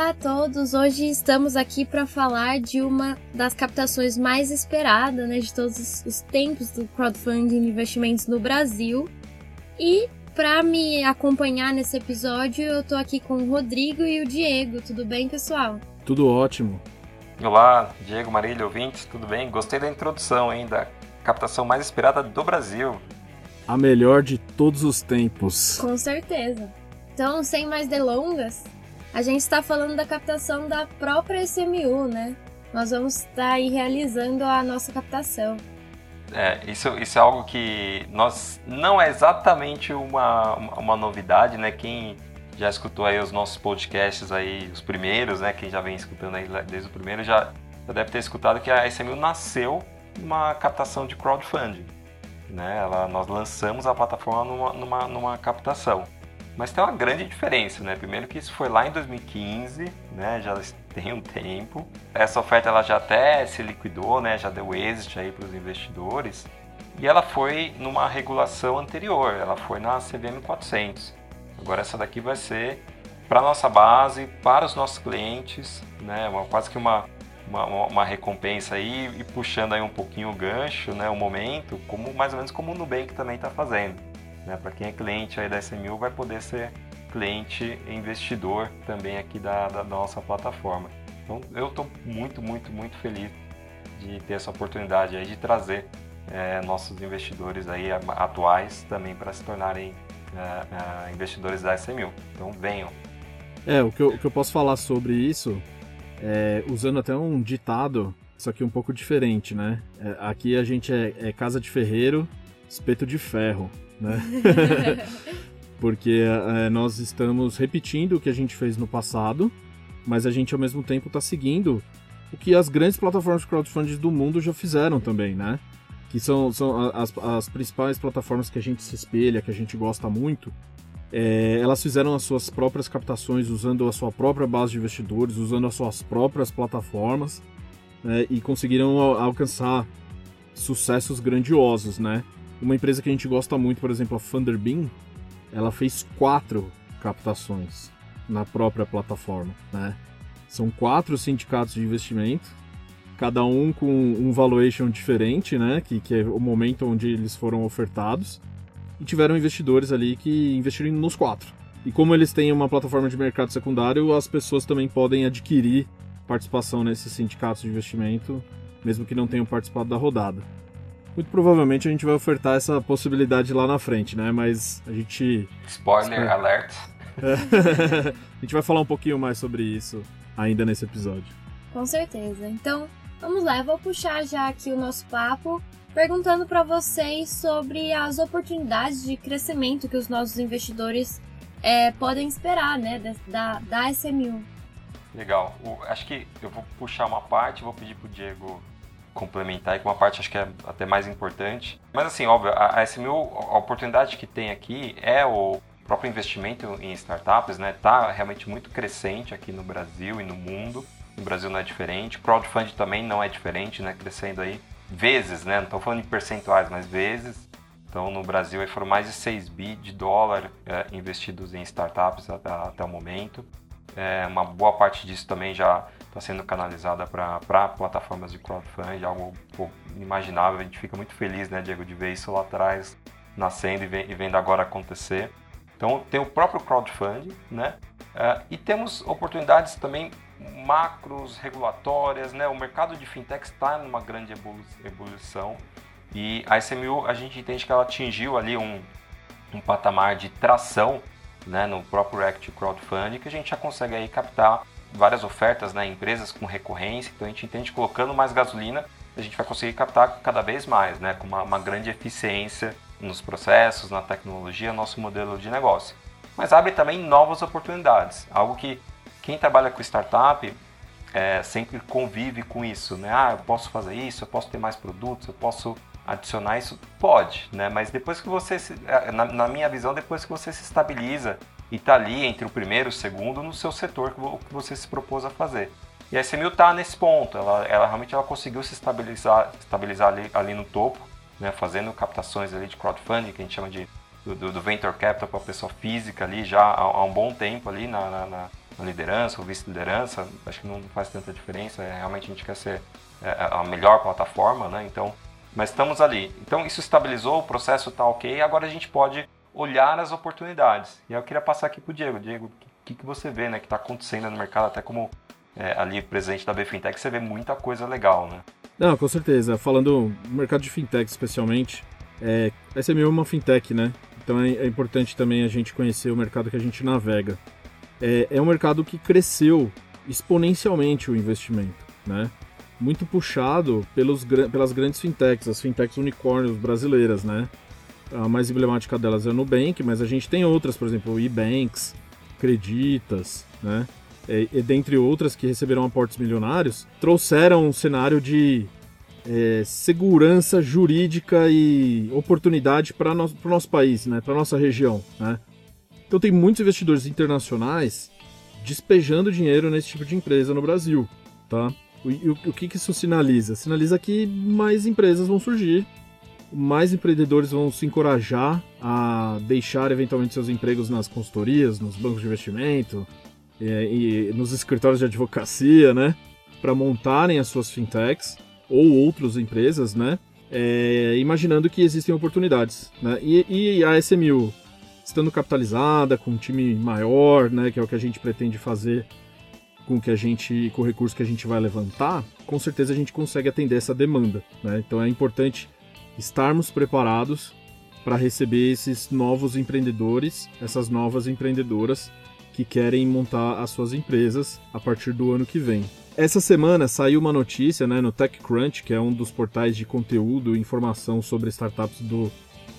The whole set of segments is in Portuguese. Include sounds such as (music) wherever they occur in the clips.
Olá a todos! Hoje estamos aqui para falar de uma das captações mais esperadas né, de todos os tempos do crowdfunding de investimentos no Brasil. E para me acompanhar nesse episódio, eu estou aqui com o Rodrigo e o Diego. Tudo bem, pessoal? Tudo ótimo. Olá, Diego, Marília, ouvintes, tudo bem? Gostei da introdução, hein, da captação mais esperada do Brasil. A melhor de todos os tempos. Com certeza. Então, sem mais delongas, a gente está falando da captação da própria SMU, né? Nós vamos estar aí realizando a nossa captação. É, isso, isso é algo que nós não é exatamente uma, uma novidade, né? Quem já escutou aí os nossos podcasts aí, os primeiros, né? Quem já vem escutando aí desde o primeiro já, já deve ter escutado que a SMU nasceu uma captação de crowdfunding. Né? Ela, nós lançamos a plataforma numa, numa, numa captação. Mas tem uma grande diferença, né? Primeiro que isso foi lá em 2015, né? Já tem um tempo. Essa oferta ela já até se liquidou, né? Já deu êxito aí para os investidores. E ela foi numa regulação anterior, ela foi na CVM 400. Agora essa daqui vai ser para nossa base, para os nossos clientes, né? Uma, quase que uma, uma, uma, recompensa aí e puxando aí um pouquinho o gancho, né? O momento, como mais ou menos como o Nubank também está fazendo. Né? Para quem é cliente aí da SMU vai poder ser cliente investidor também aqui da, da nossa plataforma. Então eu estou muito, muito, muito feliz de ter essa oportunidade aí de trazer é, nossos investidores aí atuais também para se tornarem é, é, investidores da SMU. Então venham. É, o que eu, o que eu posso falar sobre isso, é, usando até um ditado, isso aqui um pouco diferente, né? É, aqui a gente é, é casa de ferreiro, espeto de ferro né? (laughs) Porque é, nós estamos repetindo o que a gente fez no passado, mas a gente ao mesmo tempo está seguindo o que as grandes plataformas de crowdfunding do mundo já fizeram também, né? Que são, são as, as principais plataformas que a gente se espelha, que a gente gosta muito. É, elas fizeram as suas próprias captações usando a sua própria base de investidores, usando as suas próprias plataformas né, e conseguiram alcançar sucessos grandiosos, né? Uma empresa que a gente gosta muito, por exemplo, a Thunderbeam, ela fez quatro captações na própria plataforma, né? São quatro sindicatos de investimento, cada um com um valuation diferente, né? Que, que é o momento onde eles foram ofertados. E tiveram investidores ali que investiram nos quatro. E como eles têm uma plataforma de mercado secundário, as pessoas também podem adquirir participação nesses sindicatos de investimento, mesmo que não tenham participado da rodada. Muito provavelmente a gente vai ofertar essa possibilidade lá na frente, né? Mas a gente. Spoiler alert! (laughs) a gente vai falar um pouquinho mais sobre isso ainda nesse episódio. Com certeza. Então, vamos lá, eu vou puxar já aqui o nosso papo perguntando para vocês sobre as oportunidades de crescimento que os nossos investidores é, podem esperar, né, da, da SMU. Legal. O, acho que eu vou puxar uma parte, vou pedir pro Diego complementar e com uma parte acho que é até mais importante. Mas assim, óbvio, a, a SMU, a oportunidade que tem aqui é o próprio investimento em startups, né? Tá realmente muito crescente aqui no Brasil e no mundo. No Brasil não é diferente. Crowdfunding também não é diferente, né? Crescendo aí vezes, né? Não estou falando em percentuais, mas vezes. Então, no Brasil foram mais de 6 bi de dólar é, investidos em startups até, até o momento. É, uma boa parte disso também já está sendo canalizada para plataformas de crowdfunding, algo pô, inimaginável. A gente fica muito feliz, né, Diego, de ver isso lá atrás nascendo e, vendo agora acontecer. Então, tem o próprio crowdfunding, né? Uh, e temos oportunidades também macros, regulatórias, né? O mercado de fintech está numa grande evolução e a SMU, a gente entende que ela atingiu ali um, um patamar de tração né, no próprio React Crowdfunding que a gente já consegue aí captar várias ofertas, né, empresas com recorrência, então a gente entende colocando mais gasolina, a gente vai conseguir captar cada vez mais, né, com uma, uma grande eficiência nos processos, na tecnologia, nosso modelo de negócio. Mas abre também novas oportunidades, algo que quem trabalha com startup é, sempre convive com isso, né? Ah, eu posso fazer isso, eu posso ter mais produtos, eu posso adicionar isso? Pode, né? Mas depois que você, se, é, na, na minha visão, depois que você se estabiliza e está ali entre o primeiro e o segundo no seu setor que você se propôs a fazer. E a SMU está nesse ponto, ela, ela, realmente ela conseguiu se estabilizar, estabilizar ali, ali no topo, né, fazendo captações ali de crowdfunding, que a gente chama de do, do venture capital para a pessoa física ali já há, há, um bom tempo ali na, na, a liderança ou vice-liderança, acho que não faz tanta diferença, é, realmente a gente quer ser é, a melhor plataforma, né? Então, mas estamos ali. Então isso estabilizou, o processo está ok, agora a gente pode olhar as oportunidades. E eu queria passar aqui para o Diego. Diego, o que, que você vê né, que está acontecendo no mercado, até como é, ali presidente da BFintech, você vê muita coisa legal, né? Não, com certeza. Falando no mercado de fintech especialmente, é, a SMU é uma fintech, né? Então é, é, importante também a gente conhecer o mercado que a gente navega. É, é um mercado que cresceu exponencialmente o investimento, né? Muito puxado pelos, pelas grandes fintechs, as fintechs unicórnios brasileiras, né? A mais emblemática delas é o Nubank, mas a gente tem outras, por exemplo, o eBanks, Creditas, né? E, e dentre outras que receberam aportes milionários, trouxeram um cenário de é, segurança jurídica e oportunidade para o nosso, nosso país, né? para nossa região. Né? Então tem muitos investidores internacionais despejando dinheiro nesse tipo de empresa no Brasil. Tá? O, o, o que, que isso sinaliza? Sinaliza que mais empresas vão surgir mais empreendedores vão se encorajar a deixar eventualmente seus empregos nas consultorias, nos bancos de investimento e, e nos escritórios de advocacia, né? Para montarem as suas fintechs ou outras empresas, né? É, imaginando que existem oportunidades, né? E, e, a SMU estando capitalizada, com um time maior, né? Que é o que a gente pretende fazer com que a gente, com o recurso que a gente vai levantar, com certeza a gente consegue atender essa demanda, né? Então é importante estarmos preparados para receber esses novos empreendedores, essas novas empreendedoras que querem montar as suas empresas a partir do ano que vem. Essa semana saiu uma notícia né, no TechCrunch, que é um dos portais de conteúdo e informação sobre startups do,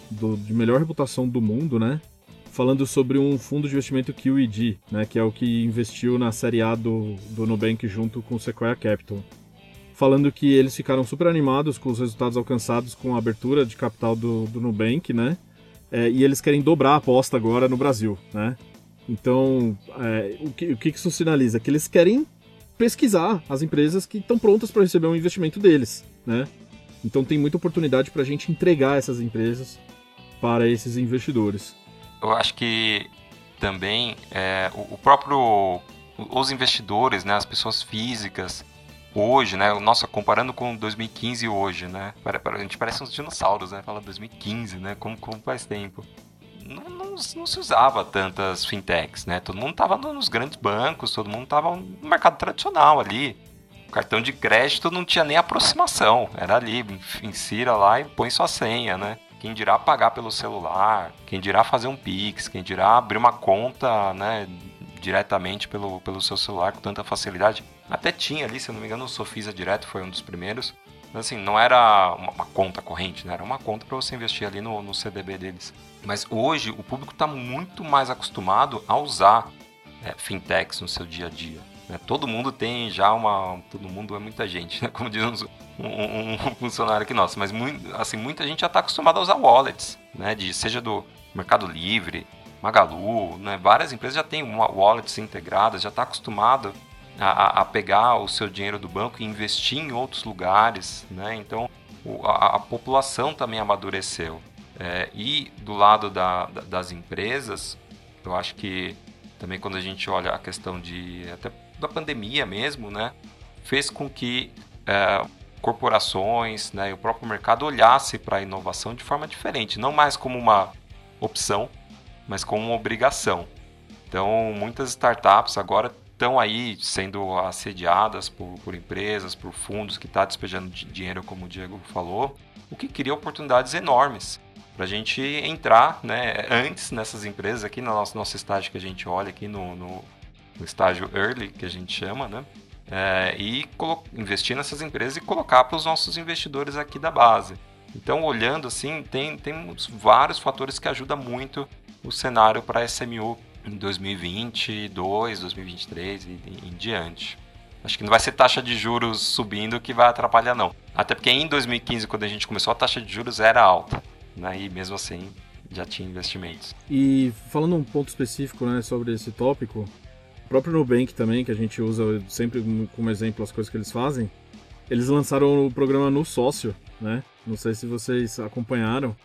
do, de melhor reputação do mundo, né? Falando sobre um fundo de investimento QED, né, que é o que investiu na série A do, do Nubank junto com o Sequoia Capital falando que eles ficaram super animados com os resultados alcançados com a abertura de capital do, do Nubank, né? É, e eles querem dobrar a aposta agora no Brasil, né? Então, é, o, que, o que isso sinaliza? Que eles querem pesquisar as empresas que estão prontas para receber um investimento deles, né? Então tem muita oportunidade para a gente entregar essas empresas para esses investidores. Eu acho que também é, o, o próprio os investidores, né, as pessoas físicas, hoje, né? Nossa, comparando com 2015 e hoje, né? A gente parece uns dinossauros, né? Fala 2015, né? Como, como faz tempo. Não, não, não, se usava tantas fintechs, né? Todo mundo estava nos grandes bancos, todo mundo estava no mercado tradicional ali. O cartão de crédito não tinha nem aproximação, era ali, insira lá e põe sua senha, né? Quem dirá pagar pelo celular, quem dirá fazer um Pix, quem dirá abrir uma conta, né? Diretamente pelo, pelo seu celular com tanta facilidade. Até tinha ali, se eu não me engano, o Sofisa Direto foi um dos primeiros. Mas assim, não era uma, uma conta corrente, né? Era uma conta para você investir ali no, no, CDB deles. Mas hoje o público está muito mais acostumado a usar é, fintechs no seu dia a dia. Né? Todo mundo tem já uma. Todo mundo é muita gente, né? (laughs) Como diz um, um, um funcionário aqui nosso. Mas muito, assim, muita gente já está acostumada a usar wallets, né? De, seja do Mercado Livre, Magalu, né? várias empresas já têm wallets integradas, já está acostumado a, a, pegar o seu dinheiro do banco e investir em outros lugares, né? Então o, a, a, população também amadureceu. É, e do lado da, da, das empresas, eu acho que também quando a gente olha a questão de até da pandemia mesmo, né, fez com que é, corporações, né, e o próprio mercado olhasse para a inovação de forma diferente, não mais como uma opção, mas como uma obrigação. Então, muitas startups agora estão aí sendo assediadas por, por empresas, por fundos que estão tá despejando dinheiro, como o Diego falou, o que cria oportunidades enormes para a gente entrar né, antes nessas empresas aqui no nosso, nosso estágio que a gente olha aqui no, no, no estágio early que a gente chama, né? É, e investir nessas empresas e colocar para os nossos investidores aqui da base. Então, olhando assim, tem, tem vários fatores que ajudam muito o cenário para SMU em 2022, 2023 e em diante. Acho que não vai ser taxa de juros subindo que vai atrapalhar, não. Até porque em 2015, quando a gente começou, a taxa de juros era alta. Né? E mesmo assim, já tinha investimentos. E falando um ponto específico né, sobre esse tópico, o próprio Nubank também, que a gente usa sempre como exemplo as coisas que eles fazem, eles lançaram o programa No Sócio, né? Não sei se vocês acompanharam,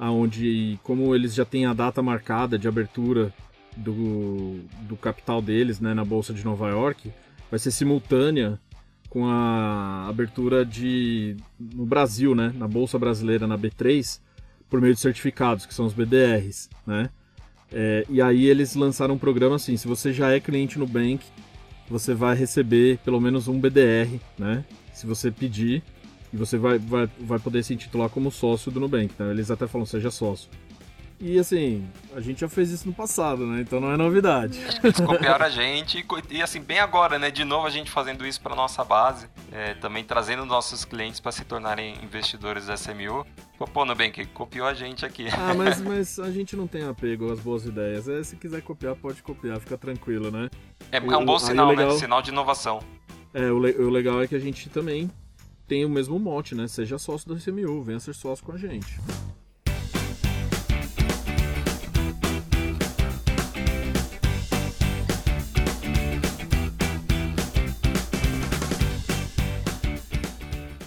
aonde como eles já têm a data marcada de abertura do, do capital deles né, na Bolsa de Nova York vai ser simultânea com a abertura de no Brasil, né, na Bolsa Brasileira, na B3, por meio de certificados, que são os BDRs, né? É, e aí eles lançaram um programa assim, se você já é cliente no Bank, você vai receber pelo menos um BDR, né? Se você pedir, e você vai, vai, vai poder se intitular como sócio do Nubank, né? Eles até falam, seja sócio. E assim, a gente já fez isso no passado, né? Então não é novidade. Eles copiaram a gente e assim, bem agora, né? De novo a gente fazendo isso para nossa base, é, também trazendo nossos clientes para se tornarem investidores SMU. Pô, Nubank, copiou a gente aqui. Ah, mas, (laughs) mas a gente não tem apego às boas ideias. É, se quiser copiar, pode copiar, fica tranquilo, né? É, é um bom sinal, legal, né? Sinal de inovação. É, o, o legal é que a gente também tem o mesmo mote, né? Seja sócio do SMU, venha ser sócio com a gente.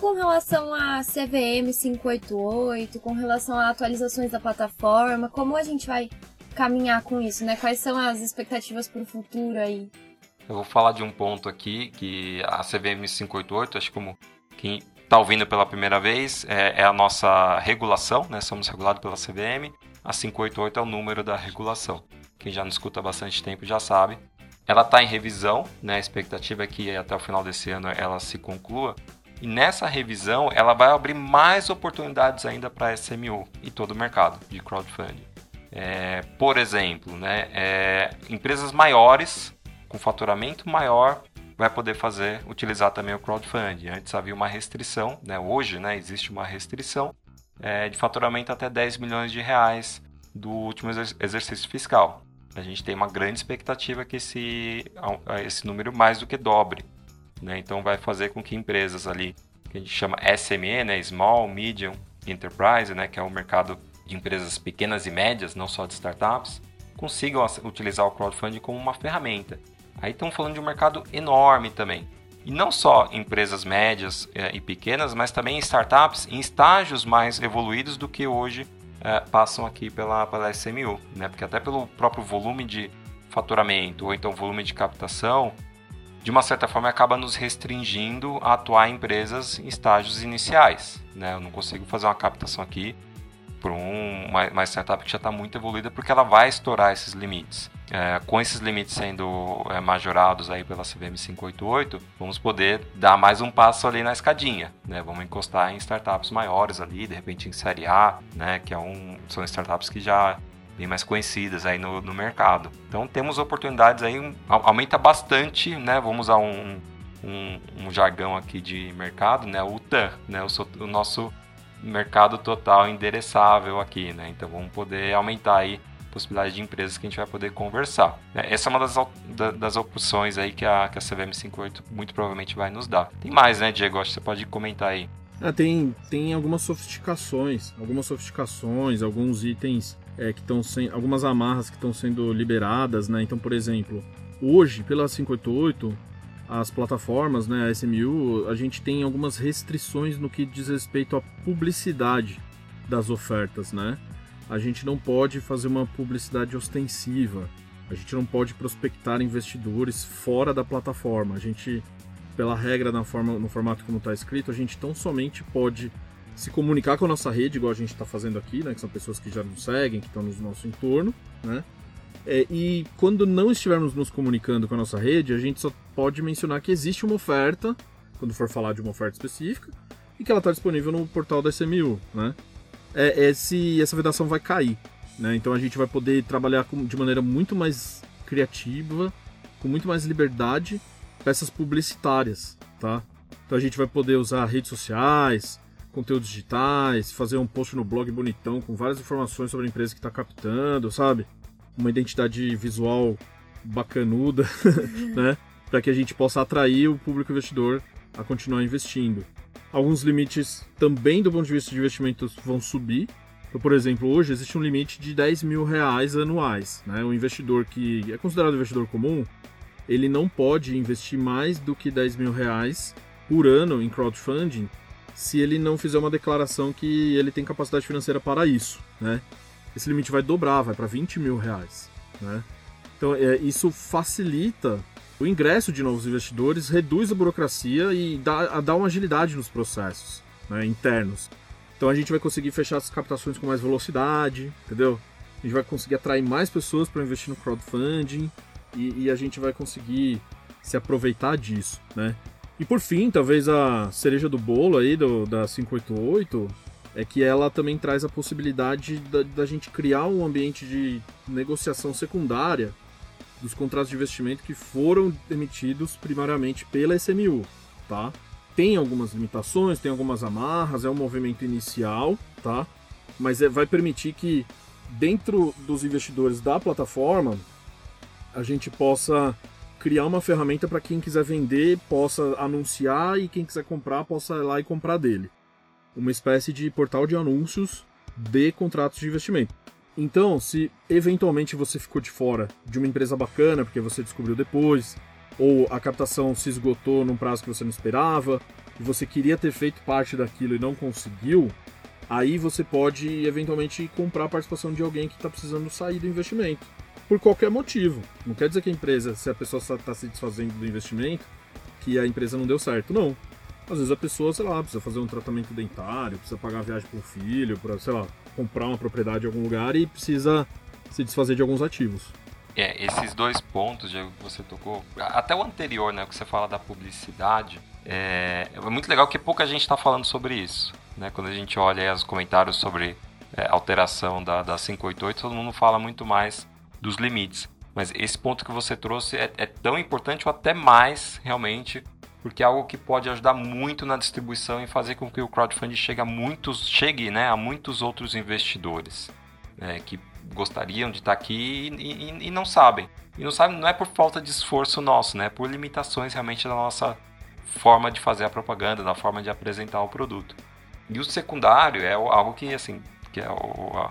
com relação a CVM 588, com relação a atualizações da plataforma, como a gente vai caminhar com isso, né? Quais são as expectativas para o futuro aí? Eu vou falar de um ponto aqui que a CVM 588, acho que como quem está ouvindo pela primeira vez, é, é, a nossa regulação, né? Somos regulados pela CVM. A 588 é o número da regulação. Quem já nos escuta há bastante tempo já sabe. Ela está em revisão, né? A expectativa é que até o final desse ano ela se conclua. E nessa revisão, ela vai abrir mais oportunidades ainda para SMU e todo o mercado de crowdfunding. É, por exemplo, né, é, empresas maiores, com faturamento maior, vai poder fazer, utilizar também o crowdfunding. Antes havia uma restrição, né, hoje né, existe uma restrição é, de faturamento até 10 milhões de reais do último exercício fiscal. A gente tem uma grande expectativa que esse, esse número mais do que dobre. Né? Então vai fazer com que empresas ali, que a gente chama SME, né? Small, Medium Enterprise, né? que é o mercado de empresas pequenas e médias, não só de startups, consigam utilizar o crowdfunding como uma ferramenta. Aí estamos falando de um mercado enorme também. E não só empresas médias eh, e pequenas, mas também startups em estágios mais evoluídos do que hoje eh, passam aqui pela, pela SMU. Né? Porque até pelo próprio volume de faturamento ou então volume de captação, de uma certa forma acaba nos restringindo a atuar em empresas em estágios iniciais. Né? Eu não consigo fazer uma captação aqui para um, uma, uma, startup que já está muito evoluída porque ela vai estourar esses limites. É, com esses limites sendo é, majorados aí pela CVM 588, vamos poder dar mais um passo ali na escadinha, né? Vamos encostar em startups maiores ali, de repente em série A, né? Que é um, são startups que já bem mais conhecidas aí no, no mercado. Então temos oportunidades aí, aumenta bastante, né? Vamos usar um, um, um jargão aqui de mercado, né? O TAM, né? O, o, nosso mercado total endereçável aqui, né? Então vamos poder aumentar aí possibilidade de empresas que a gente vai poder conversar. Né? Essa é uma das, das opções aí que a, que a CVM 58 muito provavelmente vai nos dar. Tem mais, né, Diego? Acho que você pode comentar aí. Ah, tem, tem algumas sofisticações, algumas sofisticações, alguns itens é, que estão sem algumas amarras que estão sendo liberadas, né? Então, por exemplo, hoje pela 588 as plataformas, né, a SMU, a gente tem algumas restrições no que diz respeito à publicidade das ofertas, né? A gente não pode fazer uma publicidade ostensiva, a gente não pode prospectar investidores fora da plataforma. A gente, pela regra na forma, no formato como está escrito, a gente tão somente pode se comunicar com a nossa rede, igual a gente está fazendo aqui, né? Que são pessoas que já nos seguem, que estão no nosso entorno, né? É, e quando não estivermos nos comunicando com a nossa rede, a gente só pode mencionar que existe uma oferta, quando for falar de uma oferta específica, e que ela está disponível no portal da SMU, né? É, esse, essa vedação vai cair, né? Então a gente vai poder trabalhar com, de maneira muito mais criativa, com muito mais liberdade, peças publicitárias, tá? Então a gente vai poder usar redes sociais, conteúdos digitais, fazer um post no blog bonitão com várias informações sobre a empresa que está captando, sabe? Uma identidade visual bacanuda, (laughs) né? Para que a gente possa atrair o público investidor a continuar investindo. Alguns limites também do ponto de vista de investimentos vão subir. Então, por exemplo, hoje existe um limite de 10 mil reais anuais. Né? O investidor que é considerado investidor comum, ele não pode investir mais do que 10 mil reais por ano em crowdfunding se ele não fizer uma declaração que ele tem capacidade financeira para isso, né? Esse limite vai dobrar, vai para 20 mil reais, né? Então, é, isso facilita o ingresso de novos investidores, reduz a burocracia e dá, dá uma agilidade nos processos né, internos. Então a gente vai conseguir fechar as captações com mais velocidade, entendeu? A gente vai conseguir atrair mais pessoas para investir no crowdfunding e, e, a gente vai conseguir se aproveitar disso, né? E por fim, talvez a cereja do bolo aí do, da 588 é que ela também traz a possibilidade da, da gente criar um ambiente de negociação secundária dos contratos de investimento que foram emitidos primariamente pela SMU, tá? Tem algumas limitações, tem algumas amarras, é um movimento inicial, tá? Mas é, vai permitir que dentro dos investidores da plataforma a gente possa criar uma ferramenta para quem quiser vender possa anunciar e quem quiser comprar possa ir lá e comprar dele. Uma espécie de portal de anúncios de contratos de investimento. Então, se eventualmente você ficou de fora de uma empresa bacana porque você descobriu depois, ou a captação se esgotou num prazo que você não esperava, e você queria ter feito parte daquilo e não conseguiu, aí você pode eventualmente comprar a participação de alguém que está precisando sair do investimento. Por qualquer motivo. Não quer dizer que a empresa, se a pessoa está se desfazendo do investimento, que a empresa não deu certo. Não. Às vezes a pessoa, sei lá, precisa fazer um tratamento dentário, precisa pagar a viagem para o filho, para, sei lá, comprar uma propriedade em algum lugar e precisa se desfazer de alguns ativos. É, esses dois pontos, que você tocou, até o anterior, né, que você fala da publicidade, é, é muito legal que pouca gente está falando sobre isso. Né? Quando a gente olha os comentários sobre é, alteração da, da 588, todo mundo fala muito mais dos limites. Mas esse ponto que você trouxe é, é tão importante ou até mais, realmente, porque é algo que pode ajudar muito na distribuição e fazer com que o crowdfunding chegue a muitos, chegue, né, a muitos outros investidores né, que gostariam de estar aqui e, e, e, não sabem. E não sabem não é por falta de esforço nosso, né, é por limitações realmente da nossa forma de fazer a propaganda, da forma de apresentar o produto. E o secundário é algo que, assim, que é o, a,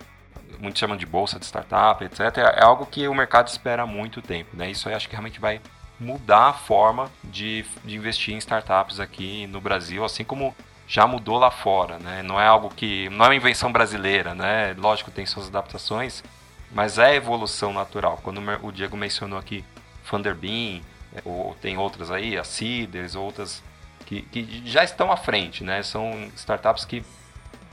muitos chamam de bolsa de startup, etc. É algo que o mercado espera há muito tempo, né? Isso aí acho que realmente vai mudar a forma de, de investir em startups aqui no Brasil, assim como já mudou lá fora, né? Não é algo que não é uma invenção brasileira, né? Lógico tem suas adaptações, mas é evolução natural. Quando o Diego mencionou aqui Thunderbeam, é, ou tem outras aí, a Seeders, outras que, que já estão à frente, né? São startups que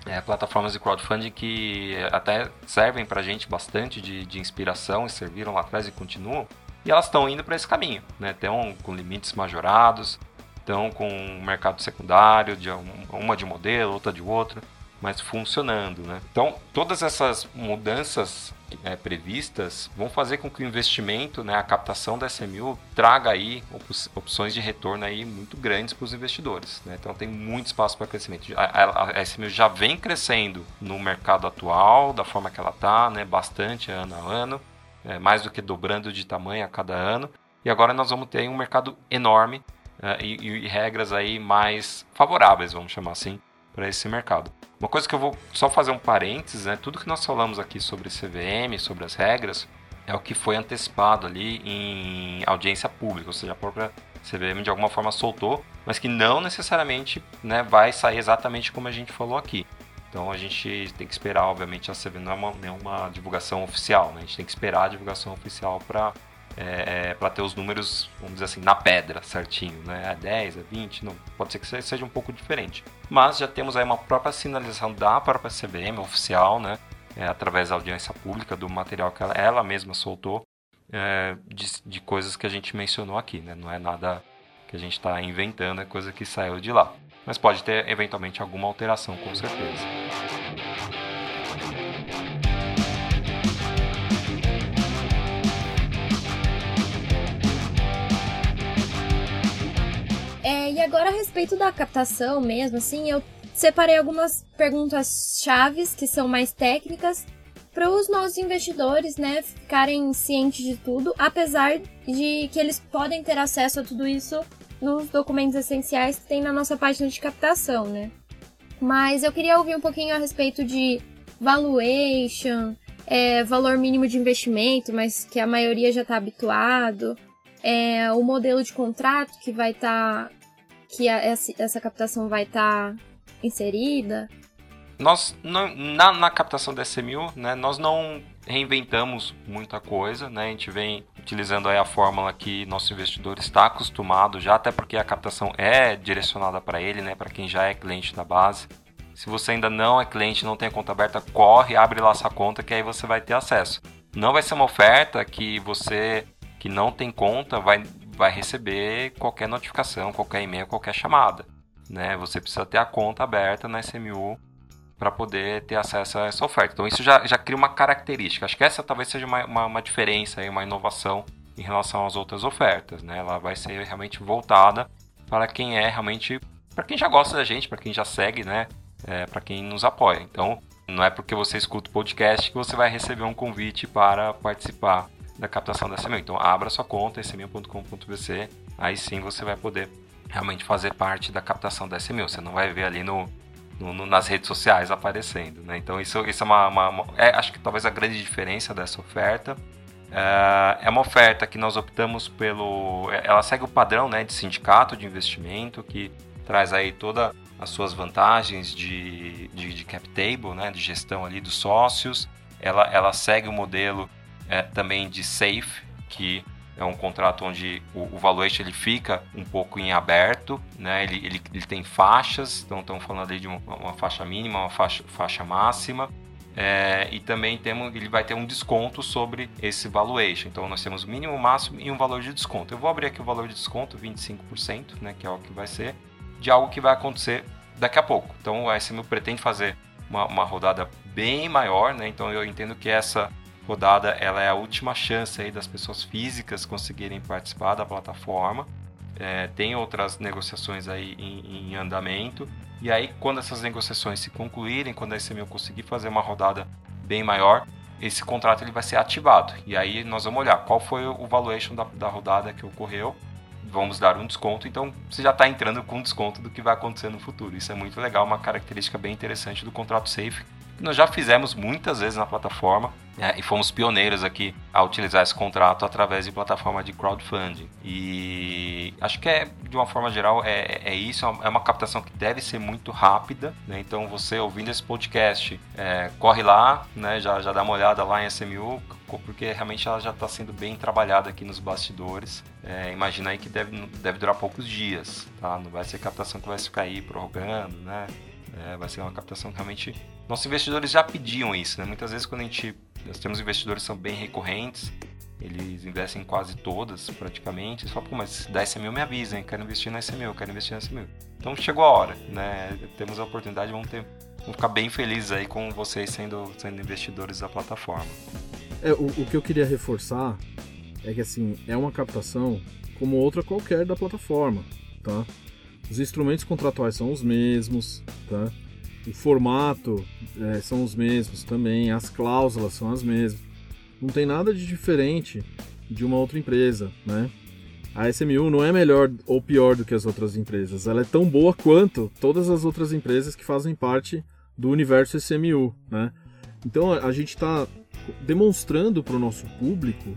é, plataformas de crowdfunding que até servem para a gente bastante de, de inspiração e serviram lá atrás e continuam. E elas estão indo para esse caminho, né? Estão com limites majorados, estão com um mercado secundário, de uma de modelo, outra de outro, mas funcionando, né? Então, todas essas mudanças é, previstas vão fazer com que o investimento, né, a captação da SMU traga aí op opções de retorno aí muito grandes para os investidores. Né? Então tem muito espaço para crescimento. A, a, a, SMU já vem crescendo no mercado atual, da forma que ela está, né, bastante ano a ano, é, mais do que dobrando de tamanho a cada ano. E agora nós vamos ter um mercado enorme é, e, e regras aí mais favoráveis, vamos chamar assim, para esse mercado. Uma coisa que eu vou só fazer um parênteses, né? Tudo que nós falamos aqui sobre CVM, sobre as regras, é o que foi antecipado ali em audiência pública, ou seja, a própria CVM de alguma forma soltou, mas que não necessariamente né, vai sair exatamente como a gente falou aqui. Então a gente tem que esperar, obviamente, a CVM não é uma, não é uma divulgação oficial, né? a gente tem que esperar a divulgação oficial para é, é para ter os números, vamos dizer assim, na pedra, certinho, né? É 10, é 20, não, pode ser que seja um pouco diferente. Mas já temos aí uma própria sinalização da própria CBM oficial, né? É, através da audiência pública do material que ela, ela mesma soltou, é, de, de, coisas que a gente mencionou aqui, né? Não é nada que a gente está inventando, é coisa que saiu de lá. Mas pode ter eventualmente alguma alteração, com certeza. e agora a respeito da captação mesmo, assim, eu separei algumas perguntas chaves que são mais técnicas para os nossos investidores, né, ficarem cientes de tudo, apesar de que eles podem ter acesso a tudo isso nos documentos essenciais que tem na nossa página de captação, né? Mas eu queria ouvir um pouquinho a respeito de valuation, é, valor mínimo de investimento, mas que a maioria já está habituado, é, o modelo de contrato que vai estar tá que a, essa, captação vai estar tá inserida. Nós não, na, na captação da SMU, né, nós não reinventamos muita coisa, né? A gente vem utilizando aí a fórmula que nosso investidor está acostumado já, até porque a captação é direcionada para ele, né? Para quem já é cliente da base. Se você ainda não é cliente, não tem a conta aberta, corre, abre lá sua conta que aí você vai ter acesso. Não vai ser uma oferta que você que não tem conta vai, vai receber qualquer notificação, qualquer e-mail, qualquer chamada. Né? Você precisa ter a conta aberta na SMU para poder ter acesso a essa oferta. Então isso já, já cria uma característica. Acho que essa talvez seja uma, uma, uma diferença, uma inovação em relação às outras ofertas. Né? Ela vai ser realmente voltada para quem é realmente, para quem já gosta da gente, para quem já segue, né? É, para quem nos apoia. Então não é porque você escuta o podcast que você vai receber um convite para participar da captação da SMU. Então abra sua conta, smu.com.bc, aí sim você vai poder realmente fazer parte da captação da SMU. Você não vai ver ali no, no, no, nas redes sociais aparecendo. Né? Então isso, isso é uma, uma, uma é, acho que talvez a grande diferença dessa oferta. É, é uma oferta que nós optamos pelo. Ela segue o padrão né, de sindicato de investimento, que traz aí todas as suas vantagens de, de, de, cap table, né, de gestão ali dos sócios. Ela, ela segue o modelo é, também de safe, que é um contrato onde o, o valuation ele fica um pouco em aberto, né? ele, ele, ele tem faixas, então estamos falando ali de uma, uma faixa mínima, uma faixa, faixa máxima, é, e também temos, ele vai ter um desconto sobre esse valuation. Então nós temos mínimo, máximo e um valor de desconto. Eu vou abrir aqui o valor de desconto, 25%, né, que é o que vai ser, de algo que vai acontecer daqui a pouco. Então a SMU pretende fazer uma, uma rodada bem maior, né? então eu entendo que essa rodada ela é a última chance aí das pessoas físicas conseguirem participar da plataforma. É, tem outras negociações aí em, em, andamento. E aí, quando essas negociações se concluírem, quando a SMU conseguir fazer uma rodada bem maior, esse contrato ele vai ser ativado. E aí nós vamos olhar qual foi o valuation da, da rodada que ocorreu. Vamos dar um desconto, então você já está entrando com desconto do que vai acontecer no futuro. Isso é muito legal, uma característica bem interessante do contrato Safe, que nós já fizemos muitas vezes na plataforma né, e fomos pioneiros aqui a utilizar esse contrato através de plataforma de crowdfunding. E acho que é, de uma forma geral, é, é isso, é uma captação que deve ser muito rápida. Né? Então, você ouvindo esse podcast, é, corre lá, né? já, já dá uma olhada lá em SMU, porque realmente ela já está sendo bem trabalhada aqui nos bastidores. É, imagina aí que deve, deve durar poucos dias, tá? Não vai ser captação que vai ficar aí prorrogando, né? É, vai ser uma captação que realmente. Nossos investidores já pediam isso, né? Muitas vezes quando a gente nós temos investidores que são bem recorrentes, eles investem em quase todas, praticamente. Eles falam, Pô, mas da SMU me avisa, hein? Quero investir na SMU, quero investir na SMU. Então chegou a hora, né? Temos a oportunidade, vamos, ter, vamos ficar bem felizes aí com vocês sendo, sendo investidores da plataforma. É, o, o que eu queria reforçar é que assim, é uma captação como outra qualquer da plataforma, tá? Os instrumentos contratuais são os mesmos, tá? O formato é, são os mesmos também, as cláusulas são as mesmas. Não tem nada de diferente de uma outra empresa, né? A SMU não é melhor ou pior do que as outras empresas, ela é tão boa quanto todas as outras empresas que fazem parte do universo SMU, né? Então a gente está demonstrando para o nosso público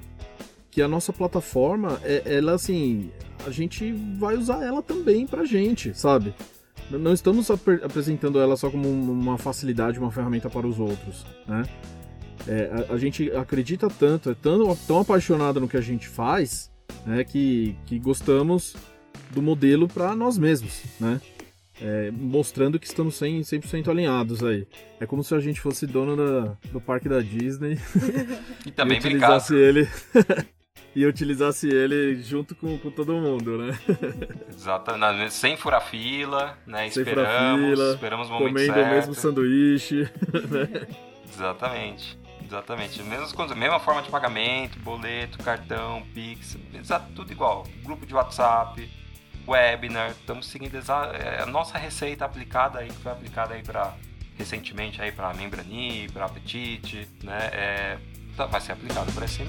que a nossa plataforma, é, ela assim, a gente vai usar ela também para gente, sabe? Não estamos ap apresentando ela só como uma facilidade, uma ferramenta para os outros, né? É, a, a, gente acredita tanto, é tão, tão apaixonado no que a gente faz, né, que, que gostamos do modelo para nós mesmos, né? É, mostrando que estamos 100%, 100 alinhados aí. É como se a gente fosse dono da, do parque da Disney (laughs) e também (laughs) e utilizasse ele (laughs) e utilizasse ele junto com, com todo mundo, né? (laughs) Exatamente, sem furar fila, né? Sem esperamos, fila, esperamos o momento comendo certo. o mesmo sanduíche, (laughs) né? Exatamente. Exatamente. Mesmas coisas, mesma forma de pagamento, boleto, cartão, Pix, tudo igual. Grupo de WhatsApp, webinar, estamos seguindo é, a nossa receita aplicada aí, que foi aplicada aí para recentemente aí para Membrani, para Apetite, né? É, tá, vai ser aplicado para esse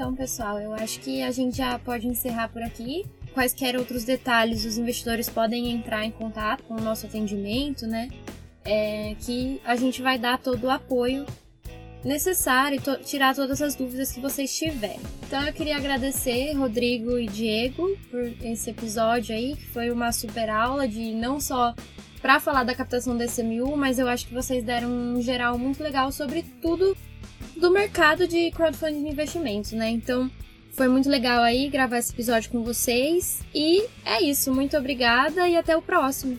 então, pessoal. Eu acho que a gente já pode encerrar por aqui. Quaisquer outros detalhes, os investidores podem entrar em contato com o nosso atendimento, né? é, que a gente vai dar todo o apoio necessário e to tirar todas as dúvidas que vocês tiverem. Então eu queria agradecer Rodrigo e Diego por esse episódio aí, que foi uma super aula de não só para falar da captação da SMU, mas eu acho que vocês deram um geral muito legal sobre tudo do mercado de crowdfunding de investimentos, né? Então, foi muito legal aí gravar esse episódio com vocês. E é isso, muito obrigada e até o próximo.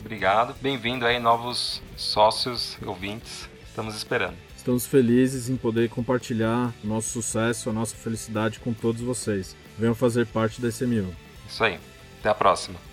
Obrigado. Bem-vindo aí, novos sócios, ouvintes. Estamos esperando. Estamos felizes em poder compartilhar o nosso sucesso, a nossa felicidade com todos vocês. Venham fazer parte da SMU. Isso aí. Até a próxima.